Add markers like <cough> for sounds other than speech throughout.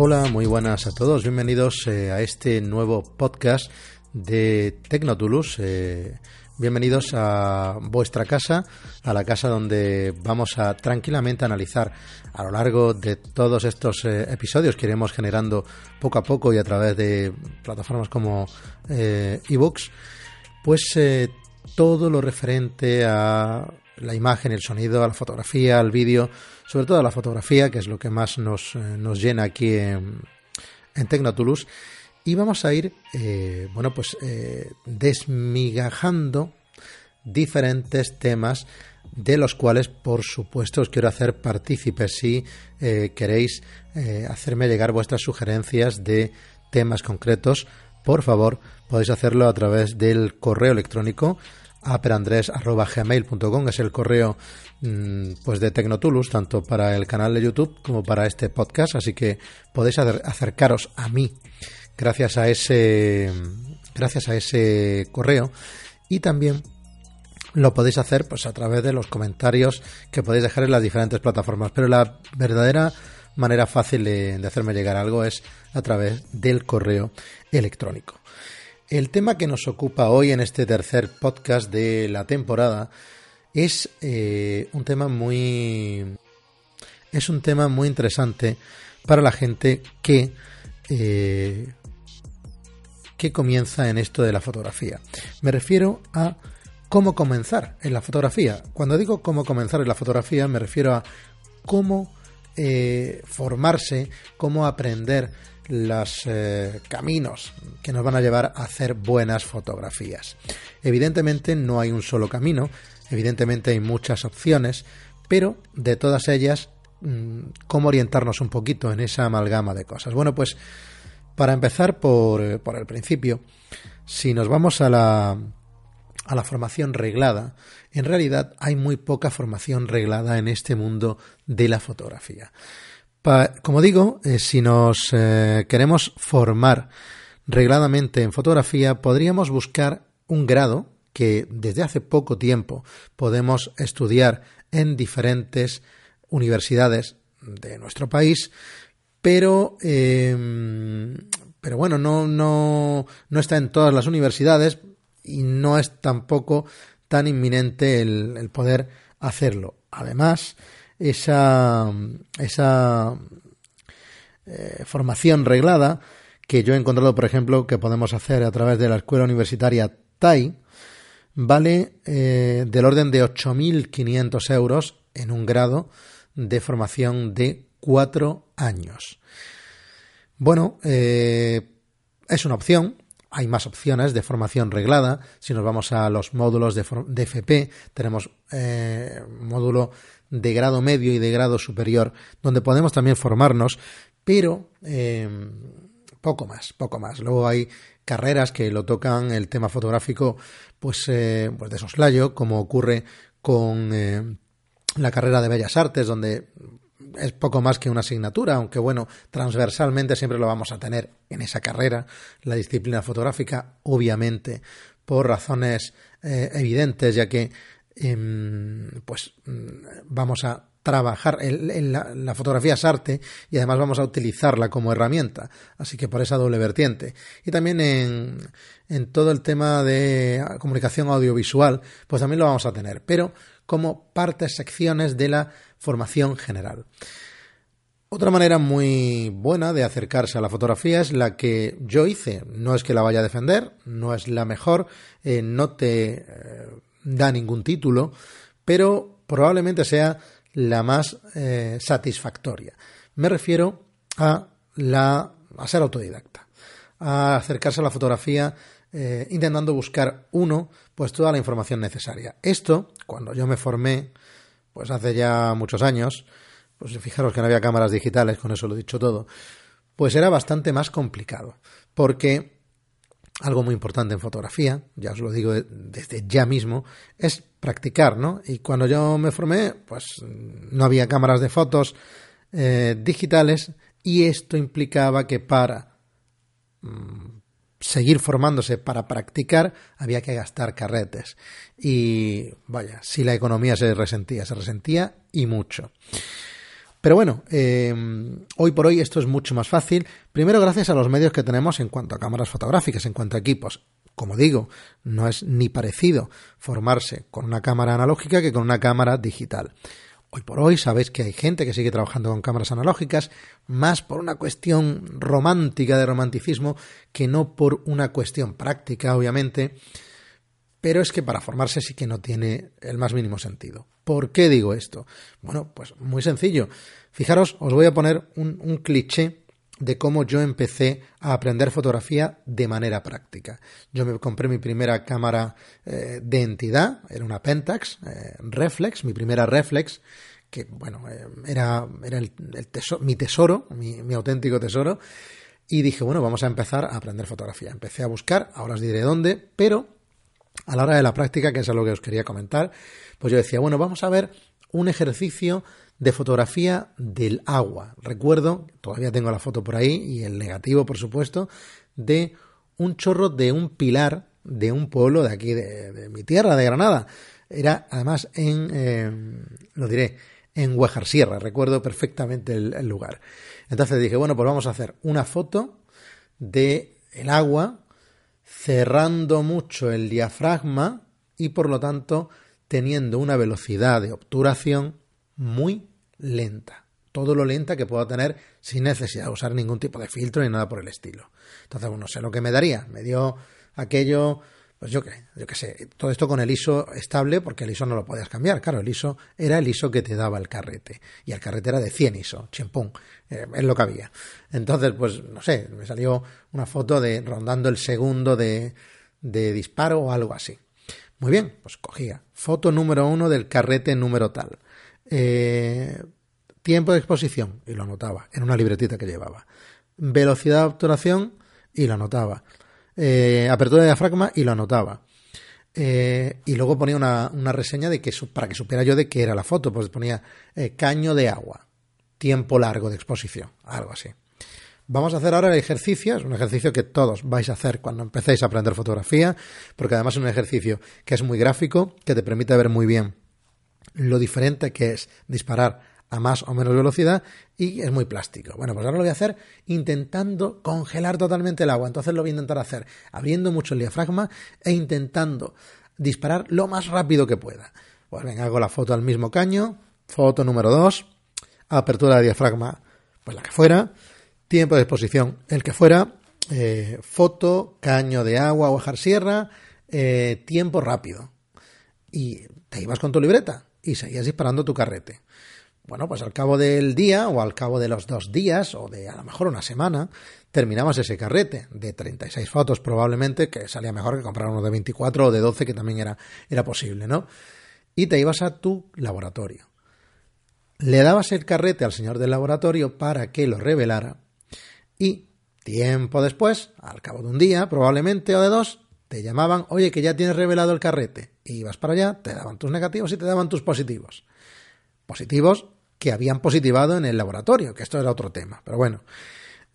Hola, muy buenas a todos. Bienvenidos eh, a este nuevo podcast de Tecnotulus. Eh, bienvenidos a vuestra casa, a la casa donde vamos a tranquilamente analizar a lo largo de todos estos eh, episodios que iremos generando poco a poco y a través de plataformas como ebooks, pues todo lo referente a la imagen, el sonido, a la fotografía, al vídeo, sobre todo a la fotografía, que es lo que más nos, eh, nos llena aquí en, en. Y vamos a ir, eh, bueno, pues eh, desmigajando diferentes temas de los cuales, por supuesto, os quiero hacer partícipes si queréis hacerme llegar vuestras sugerencias de temas concretos. Por favor, podéis hacerlo a través del correo electrónico aperandres.gmail.com es el correo mm, pues de Tecnotulus, tanto para el canal de YouTube como para este podcast, así que podéis acercaros a mí gracias a ese gracias a ese correo. Y también lo podéis hacer pues a través de los comentarios que podéis dejar en las diferentes plataformas, pero la verdadera manera fácil de hacerme llegar algo es a través del correo electrónico. El tema que nos ocupa hoy en este tercer podcast de la temporada es eh, un tema muy es un tema muy interesante para la gente que eh, que comienza en esto de la fotografía. Me refiero a cómo comenzar en la fotografía. Cuando digo cómo comenzar en la fotografía, me refiero a cómo eh, formarse, cómo aprender los eh, caminos que nos van a llevar a hacer buenas fotografías. Evidentemente no hay un solo camino, evidentemente hay muchas opciones, pero de todas ellas, mm, ¿cómo orientarnos un poquito en esa amalgama de cosas? Bueno, pues para empezar por, eh, por el principio, si nos vamos a la, a la formación reglada, en realidad hay muy poca formación reglada en este mundo de la fotografía como digo, eh, si nos eh, queremos formar regladamente en fotografía, podríamos buscar un grado que desde hace poco tiempo podemos estudiar en diferentes universidades de nuestro país, pero, em, pero bueno, no, no, no está en todas las universidades y no es tampoco tan inminente el poder hacerlo. Además, esa, esa eh, formación reglada que yo he encontrado, por ejemplo, que podemos hacer a través de la escuela universitaria TAI, vale eh, del orden de 8.500 euros en un grado de formación de cuatro años. Bueno, eh, es una opción. Hay más opciones de formación reglada. Si nos vamos a los módulos de, de FP, tenemos módulo de grado medio y de grado superior, donde podemos también formarnos, pero em, poco más, poco más. Luego hay carreras que lo tocan el tema fotográfico pues, eh, pues de soslayo, como ocurre con eh, la carrera de Bellas Artes, donde es poco más que una asignatura, aunque bueno, transversalmente siempre lo vamos a tener en esa carrera, la disciplina fotográfica, obviamente, por razones eh, evidentes, ya que Em, pues mm, vamos a trabajar en, la, fotografía es arte y además vamos a utilizarla como herramienta. Así que por esa doble vertiente. Y también en, en todo el tema de comunicación audiovisual pues también lo vamos a tener pero como partes secciones de la formación general. Otra manera muy buena de acercarse a la fotografía es la que yo hice. No es que la vaya a defender, no es la mejor, eh, no te eh, da ningún título, pero probablemente sea la más eh, satisfactoria. Me refiero a, la, a ser autodidacta, a acercarse a la fotografía eh, intentando buscar uno, pues toda la información necesaria. Esto, cuando yo me formé, pues hace ya muchos años, pues fijaros que no había cámaras digitales, con eso lo he dicho todo, pues era bastante más complicado, porque algo muy importante en fotografía, ya os lo digo desde ya mismo, es practicar, ¿no? Y cuando yo me formé, pues no había cámaras de fotos eh, digitales y esto implicaba que para mm, seguir formándose, para practicar, había que gastar carretes. Y vaya, si la economía se resentía, se resentía y mucho. Pero bueno, eh, hoy por hoy esto es mucho más fácil. Primero gracias a los medios que tenemos en cuanto a cámaras fotográficas, en cuanto a equipos. Como digo, no es ni parecido formarse con una cámara analógica que con una cámara digital. Hoy por hoy sabéis que hay gente que sigue trabajando con cámaras analógicas, más por una cuestión romántica de romanticismo que no por una cuestión práctica, obviamente. Pero es que para formarse sí que no tiene el más mínimo sentido. ¿Por qué digo esto? Bueno, pues muy sencillo. Fijaros, os voy a poner un, cliché de cómo yo empecé a aprender fotografía de manera práctica. Yo me compré mi primera cámara eh, de entidad, era una Pentax eh, Reflex, mi primera Reflex, que bueno, eh, era, era el, mi tesoro, mi, mi, auténtico tesoro, y dije, bueno, vamos a empezar a aprender fotografía. Empecé a buscar, ahora os diré dónde, pero a la hora de la práctica, que es lo que os quería comentar, pues yo decía, bueno, vamos a ver un ejercicio de fotografía del agua. Recuerdo, todavía tengo la foto por ahí y el negativo, por supuesto, de un chorro de un pilar de un pueblo de aquí, de, mi tierra, de Granada. Era además en, eh, lo diré, en Huejar Sierra, recuerdo perfectamente el, el, lugar. Entonces dije, bueno, pues vamos a hacer una foto de el agua cerrando mucho el diafragma y por lo tanto teniendo una velocidad de obturación muy lenta. Todo lo lenta que pueda tener sin necesidad de usar ningún tipo de filtro ni nada por el estilo. Entonces, bueno, sé lo que me daría. Me dio aquello, pues yo qué, yo qué sé, todo esto con el ISO estable, porque el ISO no lo podías cambiar. Claro, el ISO era el ISO que te daba el carrete. Y el carrete era de 100 ISO, chimpún, eh, es lo que había. Entonces, pues no sé, me salió una foto de rondando el segundo de, de disparo o algo así. Muy bien, pues cogía foto número uno del carrete número tal. Eh, tiempo de exposición, y lo anotaba en una libretita que llevaba. Velocidad de obturación, y lo anotaba. Eh, apertura de diafragma, y lo anotaba. Eh, y luego ponía una, reseña de que para que supiera yo de qué era la foto, pues ponía caño de agua, tiempo largo de exposición, algo así. Vamos a hacer ahora el ejercicio, es un ejercicio que todos vais a hacer cuando empecéis a aprender fotografía, porque además es un ejercicio que es muy gráfico, que te permite ver muy bien lo diferente que es disparar a más o menos velocidad y es muy plástico. Bueno, pues ahora lo voy a hacer intentando congelar totalmente el agua. Entonces lo voy a intentar hacer abriendo mucho el diafragma e intentando disparar lo más rápido que pueda. Pues venga, hago la foto al mismo caño, foto número 2, apertura de diafragma, pues la que fuera, tiempo de exposición, el que fuera, eh, foto, caño de agua, o sierra, eh, tiempo rápido. Y te ibas con tu libreta y seguías disparando tu carrete. Bueno, pues al cabo del día o al cabo de los dos días o de a lo mejor una semana, terminabas ese carrete de 36 fotos probablemente, que salía mejor que comprar uno de 24 o de 12, que también era, era posible, ¿no? Y te ibas a tu laboratorio. Le dabas el carrete al señor del laboratorio para que lo revelara y tiempo después, al cabo de un día probablemente o de dos, te llamaban, oye, que ya tienes revelado el carrete. Y ibas para allá, te daban tus negativos y te daban tus positivos. Positivos que habían positivado en el laboratorio, que esto era otro tema. Pero bueno.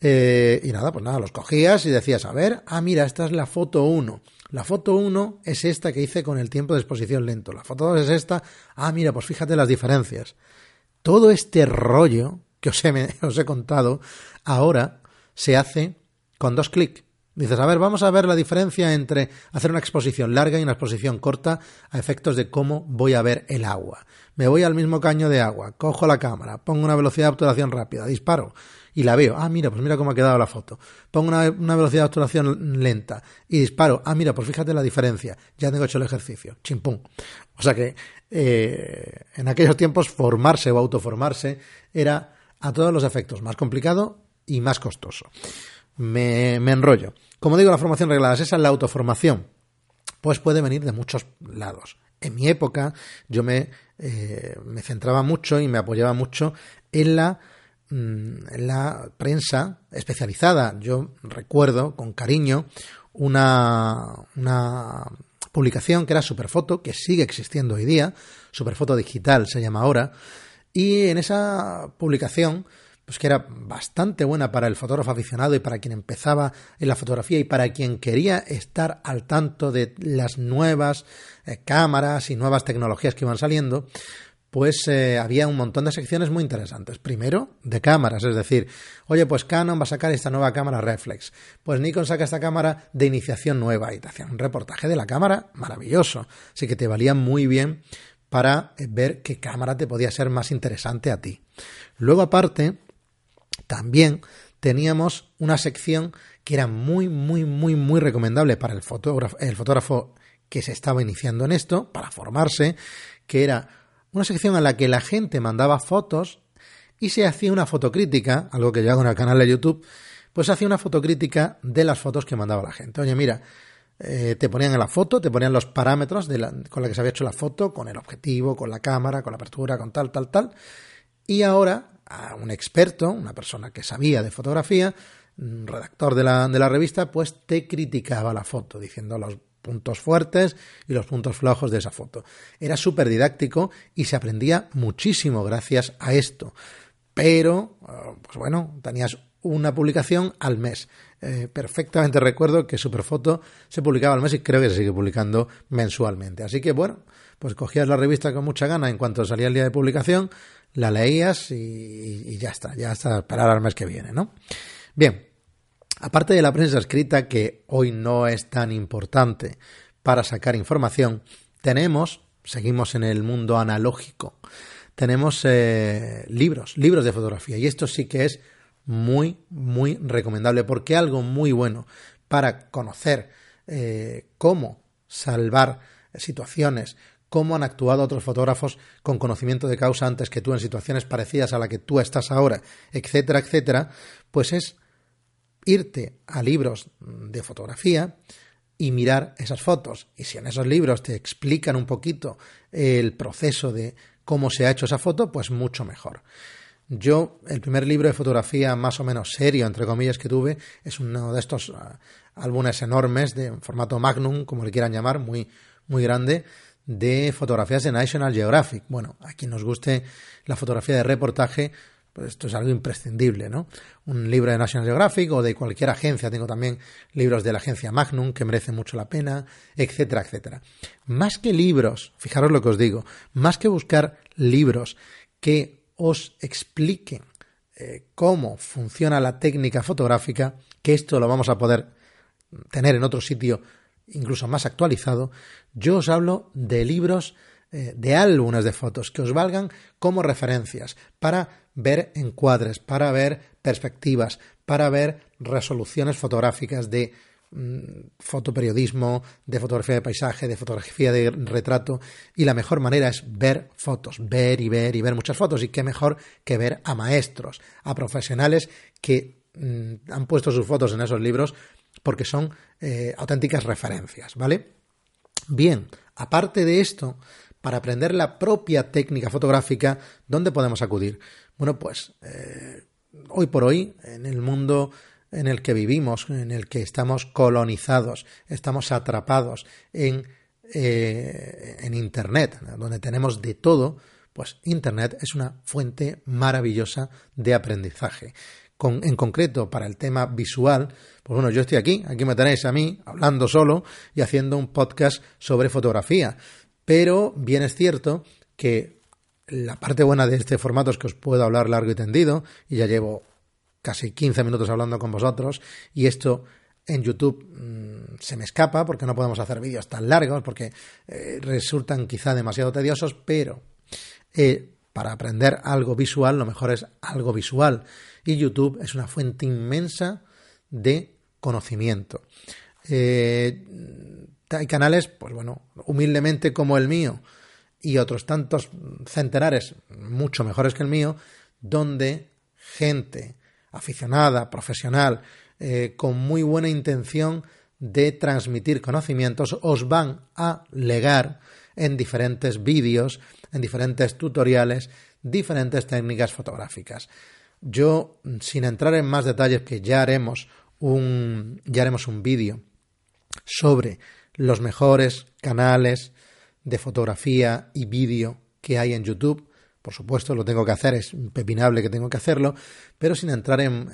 Eh, y nada, pues nada, los cogías y decías, a ver, ah, mira, esta es la foto 1. La foto 1 es esta que hice con el tiempo de exposición lento. La foto 2 es esta. Ah, mira, pues fíjate las diferencias. Todo este rollo que os he, <laughs> os he contado ahora se hace con dos clics. Dices, a ver, vamos a ver la diferencia entre hacer una exposición larga y una exposición corta a efectos de cómo voy a ver el agua. Me voy al mismo caño de agua, cojo la cámara, pongo una velocidad de obturación rápida, disparo y la veo. Ah, mira, pues mira cómo ha quedado la foto. Pongo una, velocidad de obturación lenta y disparo. Ah, mira, pues fíjate la diferencia. Ya tengo hecho el ejercicio. Chimpum. O sea que eh, en aquellos tiempos formarse o autoformarse era a todos los efectos más complicado y más costoso. Me, enrollo. Como digo, la formación reglada, esa es la autoformación. Pues puede venir de muchos lados. En mi época yo me, eh, me centraba mucho y me apoyaba mucho en la, mm, en la prensa especializada. Yo recuerdo con cariño una, una publicación que era Superfoto, que sigue existiendo hoy día, Superfoto Digital se llama ahora, y en esa publicación pues que era bastante buena para el fotógrafo aficionado y para quien empezaba en la fotografía y para quien quería estar al tanto de las nuevas eh, cámaras y nuevas tecnologías que iban saliendo, pues eh, había un montón de secciones muy interesantes. Primero, de cámaras, es decir, oye, pues Canon va a sacar esta nueva cámara reflex. Pues Nikon saca esta cámara de iniciación nueva y te hacían un reportaje de la cámara maravilloso. Así que te valía muy bien para eh, ver qué cámara te podía ser más interesante a ti. Luego, aparte, también teníamos una sección que era muy, muy, muy, muy recomendable para el fotógrafo, el fotógrafo que se estaba iniciando en esto, para formarse, que era una sección en la que la gente mandaba fotos y se hacía una fotocrítica, algo que yo hago en el canal de YouTube, pues hacía una fotocrítica de las fotos que mandaba la gente. Oye, mira, eh, te ponían en la foto, te ponían los parámetros de con la que se había hecho la foto, con el objetivo, con la cámara, con la apertura, con tal, tal, tal. Y ahora, un experto, una persona que sabía de fotografía, redactor de la, de la revista, pues te criticaba la foto, diciendo los puntos fuertes y los puntos flojos de esa foto. Era súper didáctico y se aprendía muchísimo gracias a esto. Pero, eh, pues bueno, tenías una publicación al mes. Eh, perfectamente recuerdo que Superfoto se publicaba al mes y creo que se sigue publicando mensualmente. Así que bueno, pues cogías la revista con mucha gana en cuanto salía el día de publicación, la leías y, y ya está, ya está, esperar al mes que viene, ¿no? Bien, Aparte de la prensa escrita, que hoy no es tan importante para sacar información, tenemos, seguimos en el mundo analógico, tenemos eh, libros, libros de fotografía. Y esto sí que es muy, muy recomendable, porque algo muy bueno para conocer eh, cómo salvar situaciones, cómo han actuado otros fotógrafos con conocimiento de causa antes que tú en situaciones parecidas a la que tú estás ahora, etcétera, etcétera, pues es irte a libros de fotografía y mirar esas fotos. Y si en esos libros te explican un poquito el proceso de cómo se ha hecho esa foto, pues mucho mejor. Yo, el primer libro de fotografía más o menos serio, entre comillas, que tuve, es uno de estos ah, álbumes enormes de formato Magnum, como le quieran llamar, muy, muy grande, de fotografías de National Geographic. Bueno, a quien nos guste la fotografía de reportaje, pues esto es algo imprescindible, ¿no? Un libro de National Geographic o de cualquier agencia, tengo también libros de la agencia Magnum que merecen mucho la pena, etcétera, etcétera. Más que libros, fijaros lo que os digo, más que buscar libros que os expliquen eh, cómo funciona la técnica fotográfica, que esto lo vamos a poder tener en otro sitio incluso más actualizado, yo os hablo de libros eh, de álbumes de fotos que os valgan como referencias para ver encuadres, para ver perspectivas, para ver resoluciones fotográficas de mm, fotoperiodismo, de fotografía de paisaje, de fotografía de retrato. Y la mejor manera es ver fotos, ver y ver y ver muchas fotos. Y qué mejor que ver a maestros, a profesionales que mm, han puesto sus fotos en esos libros porque son eh, auténticas referencias, ¿vale? Bien, aparte de esto, para aprender la propia técnica fotográfica, ¿dónde podemos acudir? Bueno, pues eh, hoy por hoy, en el mundo en el que vivimos, en el que estamos colonizados, estamos atrapados en, eh, en Internet, donde tenemos de todo, pues Internet es una fuente maravillosa de aprendizaje. En concreto, para el tema visual, pues bueno, yo estoy aquí, aquí me tenéis a mí hablando solo y haciendo un podcast sobre fotografía. Pero bien es cierto que la parte buena de este formato es que os puedo hablar largo y tendido, y ya llevo casi 15 minutos hablando con vosotros, y esto en YouTube mm, se me escapa porque no podemos hacer vídeos tan largos, porque eh, resultan quizá demasiado tediosos, pero eh, para aprender algo visual lo mejor es algo visual, y YouTube es una fuente inmensa de conocimiento. Eh, hay canales, pues bueno, humildemente como el mío y otros tantos centenares mucho mejores que el mío, donde gente aficionada, profesional, eh, con muy buena intención de transmitir conocimientos, os van a legar en diferentes vídeos, en diferentes tutoriales, diferentes técnicas fotográficas. Yo, sin entrar en más detalles, que ya haremos un, ya haremos un vídeo sobre los mejores canales de fotografía y vídeo que hay en YouTube. Por supuesto, lo tengo que hacer, es impepinable que tengo que hacerlo, pero sin entrar en,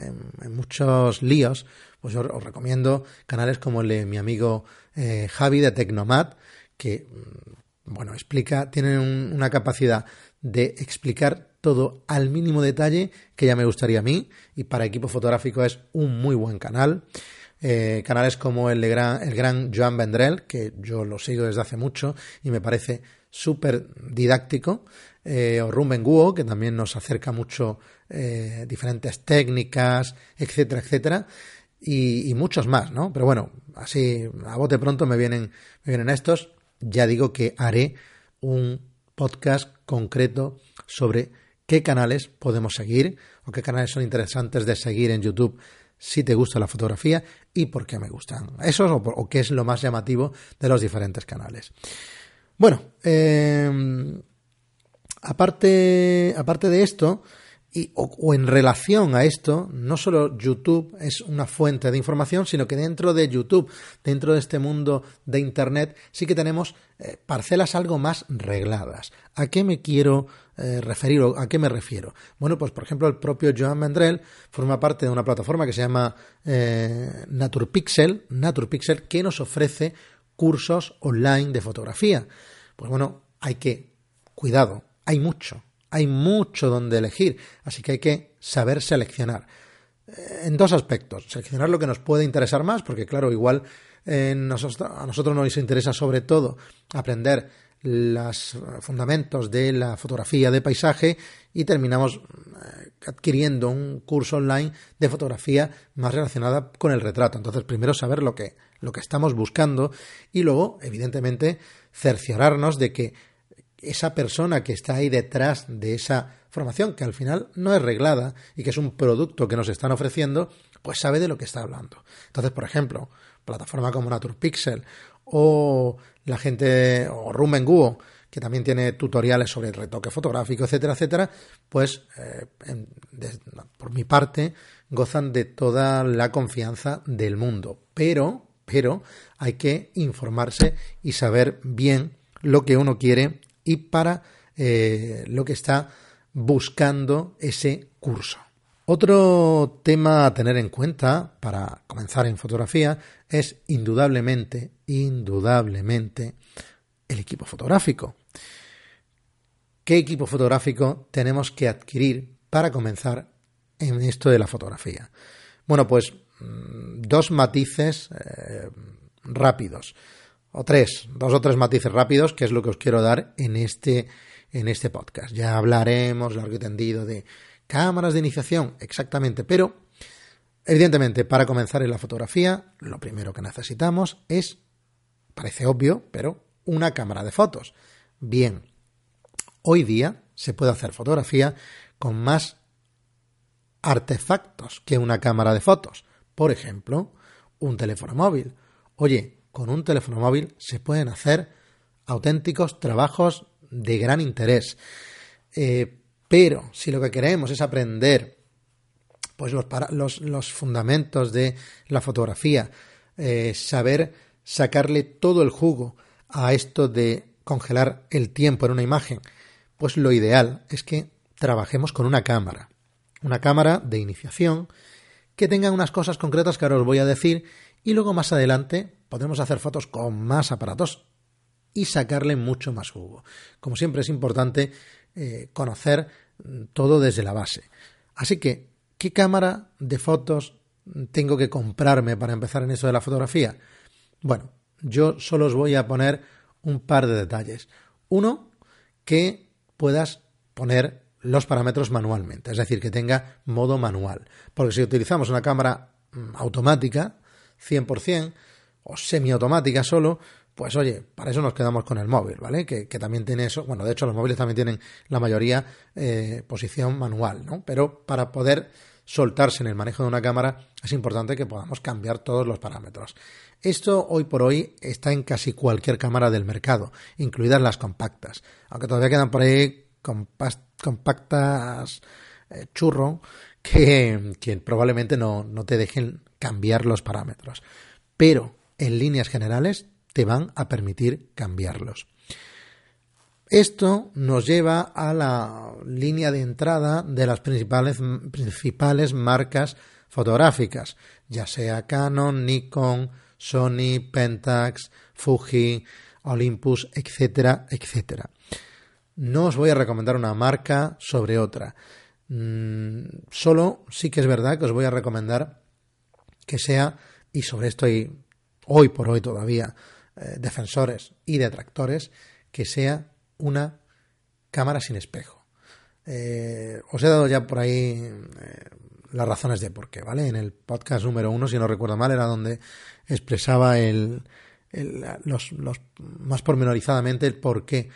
muchos líos, pues os, recomiendo canales como el de mi amigo eh, Javi de Tecnomad, que, mm, bueno, explica, tiene una capacidad de explicar todo al mínimo detalle que ya me gustaría a mí y para equipo fotográfico es un muy buen canal. Eh, canales como el, de gran, el gran Joan Vendrell, que yo lo sigo desde hace mucho y me parece súper didáctico, eh, o Ruben Guo, que también nos acerca mucho eh, diferentes técnicas, etcétera, etcétera, y, muchos más, ¿no? Pero bueno, así a bote pronto me vienen, me vienen estos. Ya digo que haré un podcast concreto sobre qué canales podemos seguir o qué canales son interesantes de seguir en YouTube si te gusta la fotografía y por qué me gustan. Eso o, qué es lo más llamativo de los diferentes canales. Bueno, eh, aparte, aparte de esto, y, o, en relación a esto, no solo YouTube es una fuente de información, sino que dentro de YouTube, dentro de este mundo de Internet, sí que tenemos eh, parcelas algo más regladas. ¿A qué me quiero eh, referir o a qué me refiero? Bueno, pues por ejemplo el propio Joan Mendrell forma parte de una plataforma que se llama eh, Naturpixel, Naturpixel, que nos ofrece cursos online de fotografía. Pues bueno, hay que, cuidado, hay mucho, hay mucho donde elegir, así que hay que saber seleccionar. Eh, en dos aspectos, seleccionar lo que nos puede interesar más, porque claro, igual a nosotros nos interesa sobre todo aprender los fundamentos de la fotografía de paisaje y terminamos eh, adquiriendo un curso online de fotografía más relacionada con el retrato. Entonces, primero saber lo que, lo que estamos buscando y luego, evidentemente, cerciorarnos de que esa persona que está ahí detrás de esa formación, que al final no es reglada y que es un producto que nos están ofreciendo, pues sabe de lo que está hablando. Entonces, por ejemplo, plataforma como NaturPixel o la gente, o que también tiene tutoriales sobre retoque fotográfico, etcétera, etcétera, pues eh, por mi parte gozan de toda la confianza del mundo. Pero, pero hay que informarse y saber bien lo que uno quiere y para eh, lo que está buscando ese curso. Otro tema a tener en cuenta para comenzar en fotografía es indudablemente, indudablemente, el equipo fotográfico. ¿Qué equipo fotográfico tenemos que adquirir para comenzar en esto de la fotografía? Bueno, pues mm, dos matices eh, rápidos o tres, dos o tres matices rápidos, que es lo que os quiero dar en este, en este podcast. Ya hablaremos largo y tendido de cámaras de iniciación, exactamente, pero evidentemente para comenzar en la fotografía, lo primero que necesitamos es, parece obvio, pero una cámara de fotos. Bien, hoy día se puede hacer fotografía con más artefactos que una cámara de fotos. Por ejemplo, un teléfono móvil. Oye, con un teléfono móvil se pueden hacer auténticos trabajos de gran interés. Eh, pero si lo que queremos es aprender pues los, fundamentos de la fotografía, eh, saber sacarle todo el jugo a esto de congelar el tiempo en una imagen, pues lo ideal es que trabajemos con una cámara, una cámara de iniciación que tenga unas cosas concretas que ahora os voy a decir y luego más adelante podremos hacer fotos con más aparatos y sacarle mucho más jugo. Como siempre es importante eh, conocer todo desde la base. Así que, ¿qué cámara de fotos tengo que comprarme para empezar en eso de la fotografía? Bueno, yo solo os voy a poner un par de detalles. Uno, que puedas poner los parámetros manualmente, es decir, que tenga modo manual. Porque si utilizamos una cámara mm, automática, 100%, o semiautomática solo, pues oye, para eso nos quedamos con el móvil, ¿vale? Que, también tiene eso, bueno, de hecho los móviles también tienen la mayoría eh, posición manual, ¿no? Pero para poder soltarse en el manejo de una cámara es importante que podamos cambiar todos los parámetros. Esto hoy por hoy está en casi cualquier cámara del mercado, incluidas las compactas, aunque todavía quedan por ahí compactas eh, churro que, que probablemente no, no te dejen cambiar los parámetros. Pero en líneas generales te van a permitir cambiarlos. Esto nos lleva a la línea de entrada de las principales, principales marcas fotográficas, ya sea Canon, Nikon, Sony, Pentax, Fuji, Olympus, etcétera, etcétera. No os voy a recomendar una marca sobre otra. Mm, solo sí que es verdad que os voy a recomendar que sea, y sobre esto hay hoy por hoy todavía eh, defensores y detractores, que sea una cámara sin espejo. Eh, os he dado ya por ahí eh, las razones de por qué, ¿vale? En el podcast número uno, si no recuerdo mal, era donde expresaba el, los, más pormenorizadamente el por qué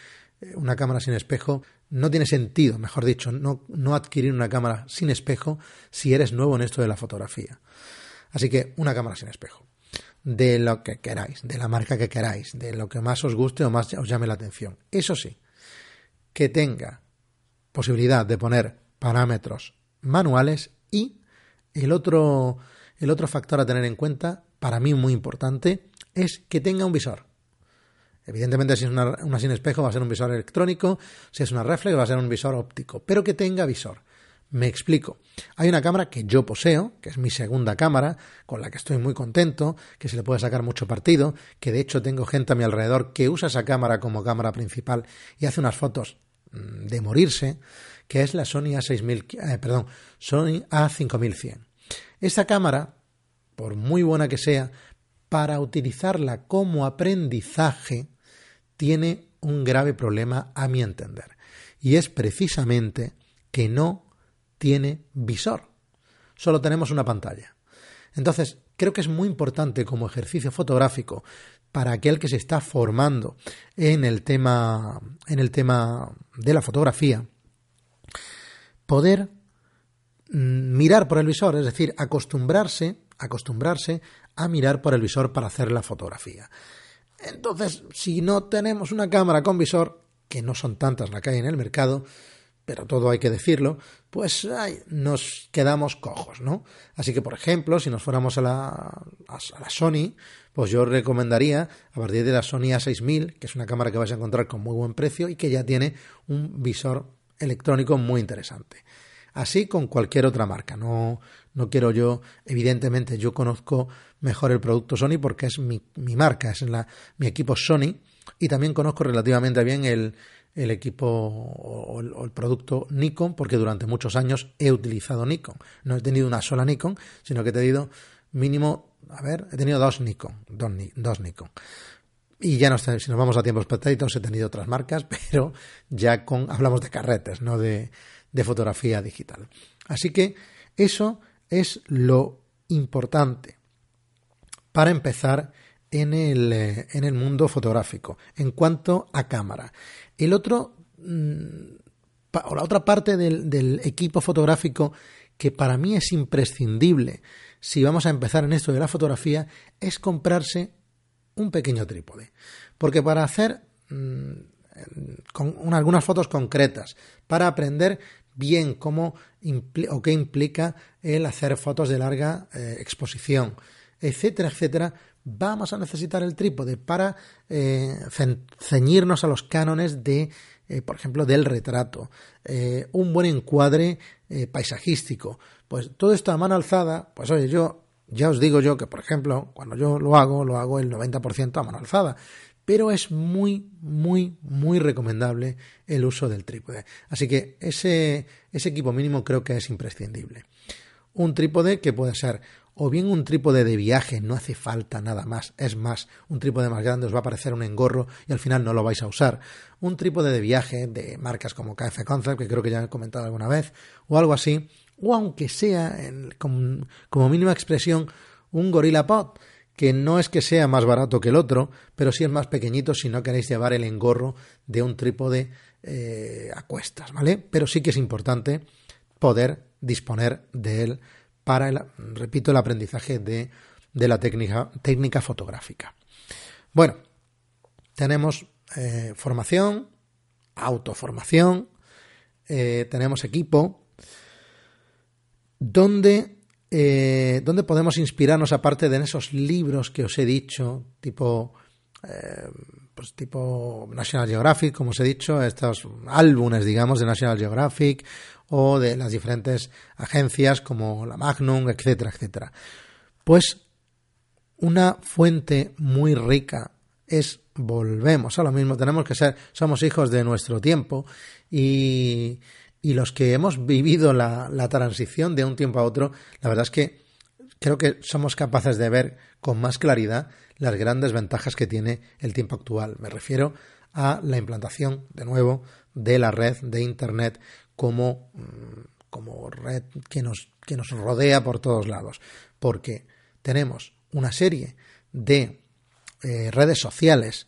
una cámara sin espejo no tiene sentido, mejor dicho, no, no adquirir una cámara sin espejo si eres nuevo en esto de la fotografía. Así que una cámara sin espejo de lo que queráis, de la marca que queráis, de lo que más os guste o más os llame la atención. Eso sí, que tenga posibilidad de poner parámetros manuales y el otro, el otro factor a tener en cuenta, para mí muy importante, es que tenga un visor. Evidentemente, si es una, una, sin espejo, va a ser un visor electrónico, si es una reflex, va a ser un visor óptico, pero que tenga visor. Me explico. Hay una cámara que yo poseo, que es mi segunda cámara, con la que estoy muy contento, que se le puede sacar mucho partido, que de hecho tengo gente a mi alrededor que usa esa cámara como cámara principal y hace unas fotos mm, de morirse, que es la Sony A6000, eh, perdón, Sony A5100. Esta cámara, por muy buena que sea, para utilizarla como aprendizaje, tiene un grave problema a mi entender. Y es precisamente que no tiene visor. Solo tenemos una pantalla. Entonces, creo que es muy importante como ejercicio fotográfico para aquel que se está formando en el tema, en el tema de la fotografía, poder mm, mirar por el visor, es decir, acostumbrarse, acostumbrarse a mirar por el visor para hacer la fotografía. Entonces, si no tenemos una cámara con visor, que no son tantas las que hay en el mercado, pero todo hay que decirlo, pues nos quedamos cojos, ¿no? Así que, por ejemplo, si nos fuéramos a la, a la Sony, pues yo recomendaría a partir de la Sony A6000, que es una cámara que vais a encontrar con muy buen precio y que ya tiene un visor electrónico muy interesante. Así con cualquier otra marca. No, no quiero yo, evidentemente, yo conozco mejor el producto Sony porque es mi, mi marca, es la, mi equipo Sony y también conozco relativamente bien el, el equipo o el, producto Nikon, porque durante muchos años he utilizado Nikon. No he tenido una sola Nikon, sino que he tenido mínimo, a ver, he tenido dos Nikon, dos, Nikon. Y ya no si nos vamos a tiempos pretéritos, he tenido otras marcas, <laughs> pero ya con, hablamos de carretes, no de, de fotografía digital. Así que eso es lo importante para empezar en el, eh, en el mundo fotográfico en cuanto a cámara. El otro, mm, o la otra parte del, equipo fotográfico que para mí es imprescindible si vamos a empezar en esto de la fotografía es comprarse un pequeño trípode. Porque para hacer mm, con algunas fotos concretas, para aprender bien cómo o qué implica el hacer fotos de larga eh, exposición, etcétera, etcétera, vamos a necesitar el trípode para eh, ceñirnos a los cánones de, eh, por ejemplo, del retrato, eh, un buen encuadre paisajístico. Pues todo esto a mano alzada, pues oye, yo ya os digo yo que, por ejemplo, cuando yo lo hago, lo hago el 90% a mano alzada. Pero es muy, muy, muy recomendable el uso del trípode. Así que ese, ese equipo mínimo creo que es imprescindible. Un trípode que puede ser o bien un trípode de viaje, no hace falta nada más. Es más, un trípode más grande os va a parecer un engorro y al final no lo vais a usar. Un trípode de viaje de marcas como KF Concept, que creo que ya he comentado alguna vez, o algo así, o aunque sea, como, mínima expresión, un Gorilla Pod, que no es que sea más barato que el otro, pero sí es más pequeñito si no queréis llevar el engorro de un trípode eh, a cuestas, ¿vale? Pero sí que es importante poder disponer de él para, el, repito, el aprendizaje de, la técnica, técnica, fotográfica. Bueno, tenemos eh, formación, autoformación, eh, tenemos equipo, donde, eh, donde podemos inspirarnos aparte de esos libros que os he dicho, tipo pues tipo National Geographic, como os he dicho, estos álbumes, digamos, de National Geographic o de las diferentes agencias como la Magnum, etcétera, etcétera. Pues una fuente muy rica es volvemos a lo mismo, tenemos que ser, somos hijos de nuestro tiempo y, y los que hemos vivido la, la transición de un tiempo a otro, la verdad es que creo que somos capaces de ver con más claridad las grandes ventajas que tiene el tiempo actual. Me refiero a la implantación, de nuevo, de la red de Internet como, mm, como red que nos, que nos rodea por todos lados. Porque tenemos una serie de eh, redes sociales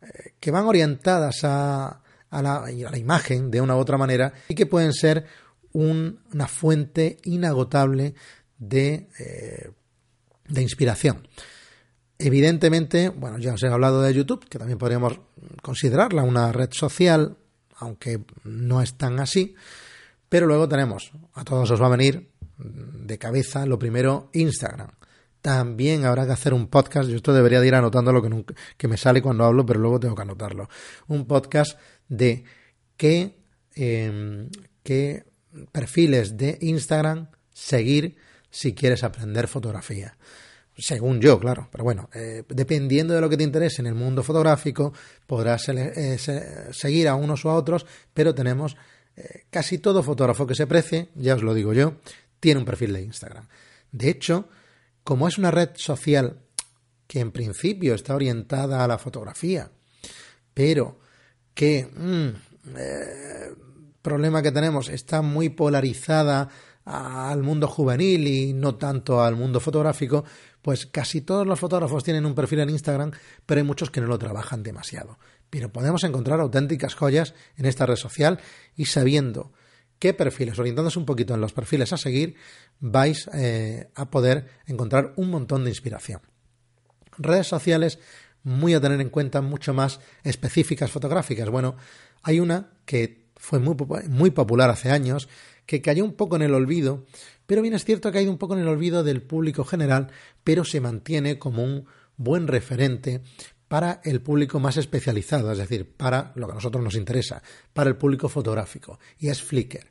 eh, que van orientadas a, a, la, imagen de una u otra manera y que pueden ser un, una fuente inagotable de, eh, de inspiración. Evidentemente, bueno, ya os he hablado de YouTube, que también podríamos considerarla una red social, aunque no es tan así. Pero luego tenemos, a todos os va a venir de cabeza, lo primero, Instagram. También habrá que hacer un podcast, yo esto debería de ir anotando lo que, nunca, que me sale cuando hablo, pero luego tengo que anotarlo. Un podcast de qué, eh, qué perfiles de Instagram seguir si quieres aprender fotografía. Según yo, claro, pero bueno, eh, dependiendo de lo que te interese en el mundo fotográfico, podrás eh, seguir a unos o a otros, pero tenemos eh, casi todo fotógrafo que se precie, ya os lo digo yo, tiene un perfil de Instagram. De hecho, como es una red social que en principio está orientada a la fotografía, pero que, mmm, problema que tenemos, está muy polarizada al mundo juvenil y no tanto al mundo fotográfico, pues casi todos los fotógrafos tienen un perfil en Instagram, pero hay muchos que no lo trabajan demasiado. Pero podemos encontrar auténticas joyas en esta red social y sabiendo qué perfiles, orientándose un poquito en los perfiles a seguir, vais eh, a poder encontrar un montón de inspiración. Redes sociales muy a tener en cuenta, mucho más específicas fotográficas. Bueno, hay una que fue muy, muy popular hace años, que cayó un poco en el olvido, pero bien es cierto que ha ido un poco en el olvido del público general, pero se mantiene como un buen referente para el público más especializado, es decir, para lo que a nosotros nos interesa, para el público fotográfico, y es Flickr.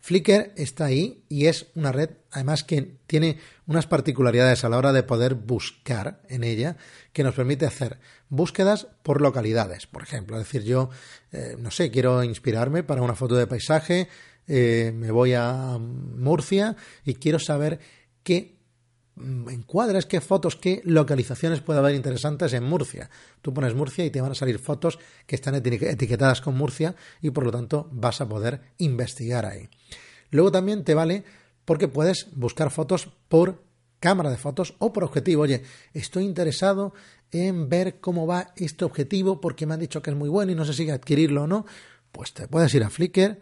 Flickr está ahí y es una red, además que tiene unas particularidades a la hora de poder buscar en ella, que nos permite hacer búsquedas por localidades. Por ejemplo, es decir, yo, eh, no sé, quiero inspirarme para una foto de paisaje eh, me voy a Murcia y quiero saber qué mm, encuadres, qué fotos, qué localizaciones puede haber interesantes en Murcia. Tú pones Murcia y te van a salir fotos que están etiquetadas con Murcia y por lo tanto vas a poder investigar ahí. Luego también te vale porque puedes buscar fotos por cámara de fotos o por objetivo. Oye, estoy interesado en ver cómo va este objetivo porque me han dicho que es muy bueno y no sé si adquirirlo o no. Pues te puedes ir a Flickr,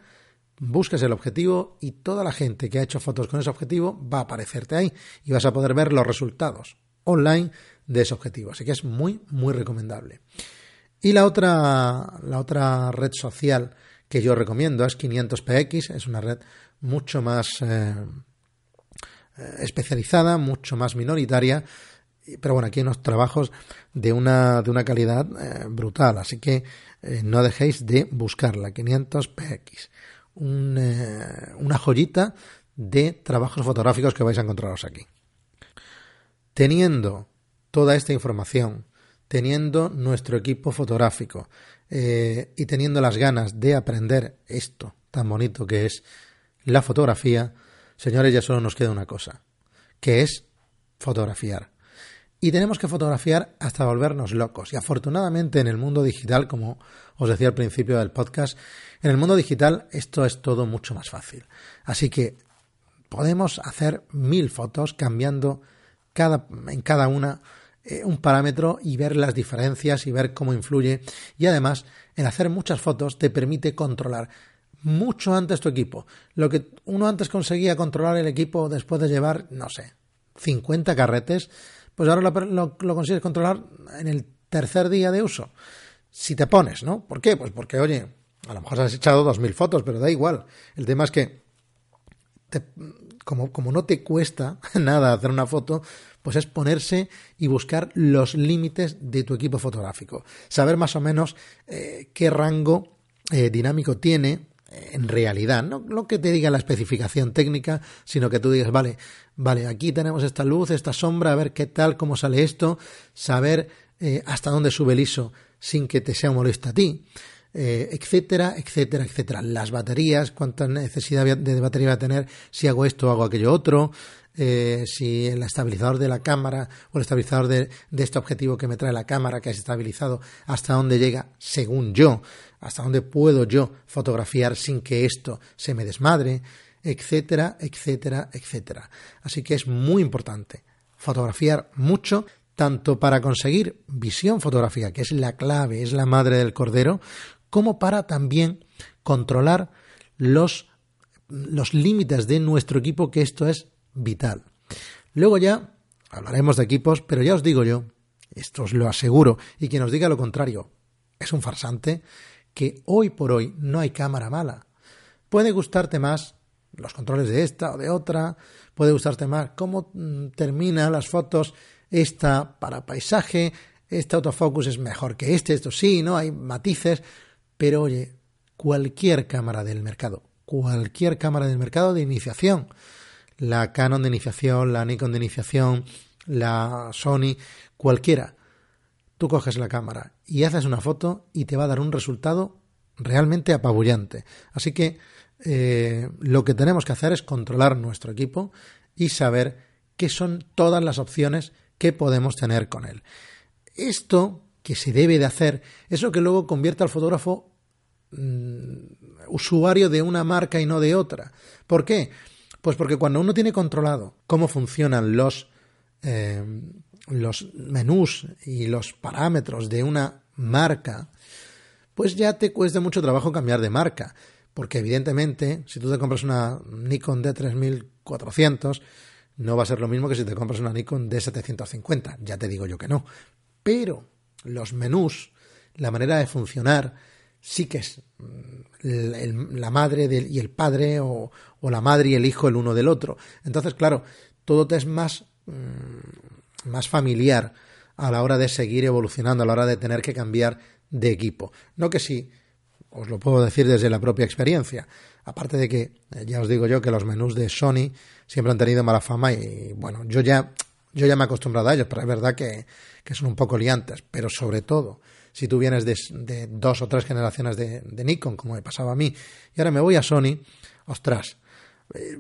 busques el objetivo y toda la gente que ha hecho fotos con ese objetivo va a aparecerte ahí y vas a poder ver los resultados online de ese objetivo. Así que es muy, muy recomendable. Y la otra, la otra red social que yo recomiendo es 500px, es una red mucho más eh, especializada, mucho más minoritaria, pero bueno, aquí hay unos trabajos de una, de una calidad eh, brutal, así que eh, no dejéis de buscarla, 500px un, eh, una joyita de trabajos fotográficos que vais a encontraros aquí. Teniendo toda esta información, teniendo nuestro equipo fotográfico eh, y teniendo las ganas de aprender esto tan bonito que es la fotografía, señores, ya solo nos queda una cosa, que es fotografiar. Y tenemos que fotografiar hasta volvernos locos. Y afortunadamente en el mundo digital, como os decía al principio del podcast, en el mundo digital esto es todo mucho más fácil. Así que podemos hacer mil fotos cambiando cada, en cada una eh, un parámetro y ver las diferencias y ver cómo influye. Y además, el hacer muchas fotos te permite controlar mucho antes tu equipo. Lo que uno antes conseguía controlar el equipo después de llevar, no sé, 50 carretes, pues ahora lo, consigues controlar en el tercer día de uso. Si te pones, ¿no? ¿Por qué? Pues porque, oye, a lo mejor has echado dos mil fotos, pero da igual. El tema es que, como, como no te cuesta <laughs> nada hacer una foto, pues es ponerse y buscar los límites de tu equipo fotográfico. Saber más o menos eh, qué rango eh, dinámico tiene en realidad, no lo que te diga la especificación técnica, sino que tú digas, vale, vale, aquí tenemos esta luz, esta sombra, a ver qué tal, cómo sale esto, saber hasta dónde sube el ISO sin que te sea molesto a ti, eh, etcétera, etcétera, etcétera. Las baterías, cuánta necesidad de batería va a tener si hago esto o hago aquello otro, eh, si el estabilizador de la cámara o el estabilizador de, este objetivo que me trae la cámara que es estabilizado, hasta dónde llega según yo, hasta dónde puedo yo fotografiar sin que esto se me desmadre, etcétera, etcétera, etcétera. Así que es muy importante fotografiar mucho, tanto para conseguir visión fotográfica, que es la clave, es la madre del cordero, como para también controlar los, los límites de nuestro equipo, que esto es vital. Luego ya hablaremos de equipos, pero ya os digo yo, esto os lo aseguro, y quien os diga lo contrario es un farsante, que hoy por hoy no hay cámara mala. Puede gustarte más los controles de esta o de otra, puede gustarte más cómo mm, termina las fotos esta para paisaje, este autofocus es mejor que este, esto sí, ¿no? Hay matices, pero oye, cualquier cámara del mercado, cualquier cámara del mercado de iniciación, la Canon de iniciación, la Nikon de iniciación, la Sony, cualquiera. Tú coges la cámara y haces una foto y te va a dar un resultado realmente apabullante. Así que eh, lo que tenemos que hacer es controlar nuestro equipo y saber qué son todas las opciones que podemos tener con él. Esto que se debe de hacer es lo que luego convierte al fotógrafo mm, usuario de una marca y no de otra. ¿Por qué? Pues porque cuando uno tiene controlado cómo funcionan los, eh, los menús y los parámetros de una marca, pues ya te cuesta mucho trabajo cambiar de marca. Porque evidentemente, si tú te compras una Nikon D3400, no va a ser lo mismo que si te compras una Nikon D750. Ya te digo yo que no. Pero los menús, la manera de funcionar, sí que es mm, la madre y el padre o, la madre y el hijo el uno del otro. Entonces, claro, todo te es más, mm, más familiar a la hora de seguir evolucionando, a la hora de tener que cambiar de equipo. No que sí, os lo puedo decir desde la propia experiencia. Aparte de que, eh, ya os digo yo, que los menús de Sony siempre han tenido mala fama y, bueno, yo ya, yo ya me he acostumbrado a ellos, pero es verdad que, que son un poco liantes. Pero sobre todo, si tú vienes de, dos o tres generaciones de, Nikon, como me pasaba a mí, y ahora me voy a Sony, ostras, eh,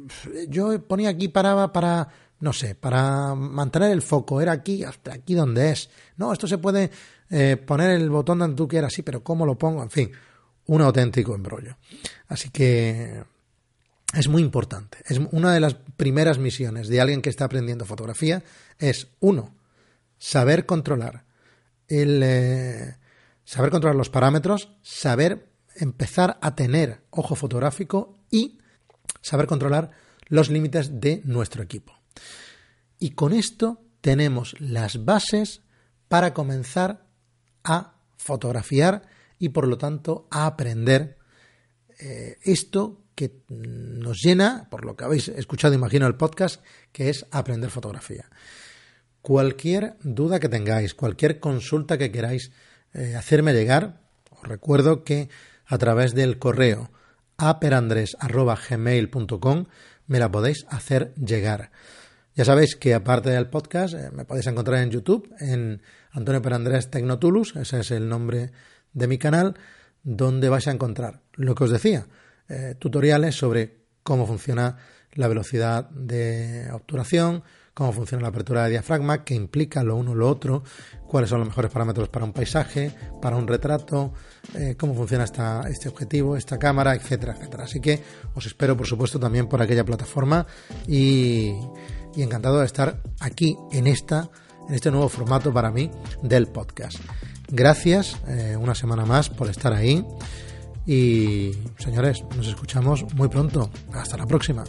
yo ponía aquí paraba para, no sé, para mantener el foco, era aquí, hasta aquí donde es. No, esto se puede eh, poner el botón donde tú quieras, sí, pero ¿cómo lo pongo? En fin, un auténtico embrollo. Así que es muy importante. Es una de las primeras misiones de alguien que está aprendiendo fotografía es, uno, saber controlar el, eh, saber controlar los parámetros, saber empezar a tener ojo fotográfico y saber controlar los límites de nuestro equipo. Y con esto tenemos las bases para comenzar a fotografiar y por lo tanto a aprender eh, esto que nos llena, por lo que habéis escuchado, imagino, el podcast, que es aprender fotografía. Cualquier duda que tengáis, cualquier consulta que queráis eh, hacerme llegar, os recuerdo que a través del correo aperandres.gmail.com me la podéis hacer llegar. Ya sabéis que aparte del podcast eh, me podéis encontrar en YouTube, en Antonio Perandrés Tecnotulus, ese es el nombre de mi canal, donde vais a encontrar lo que os decía, eh, tutoriales sobre cómo funciona la velocidad de obturación, cómo funciona la apertura de diafragma, qué implica lo uno lo otro, cuáles son los mejores parámetros para un paisaje, para un retrato, eh, cómo funciona esta, este objetivo, esta cámara, etcétera, etcétera. Así que os espero, por supuesto, también por aquella plataforma y, encantado de estar aquí en esta en este nuevo formato para mí del podcast. Gracias eh, una semana más por estar ahí y señores, nos escuchamos muy pronto. Hasta la próxima.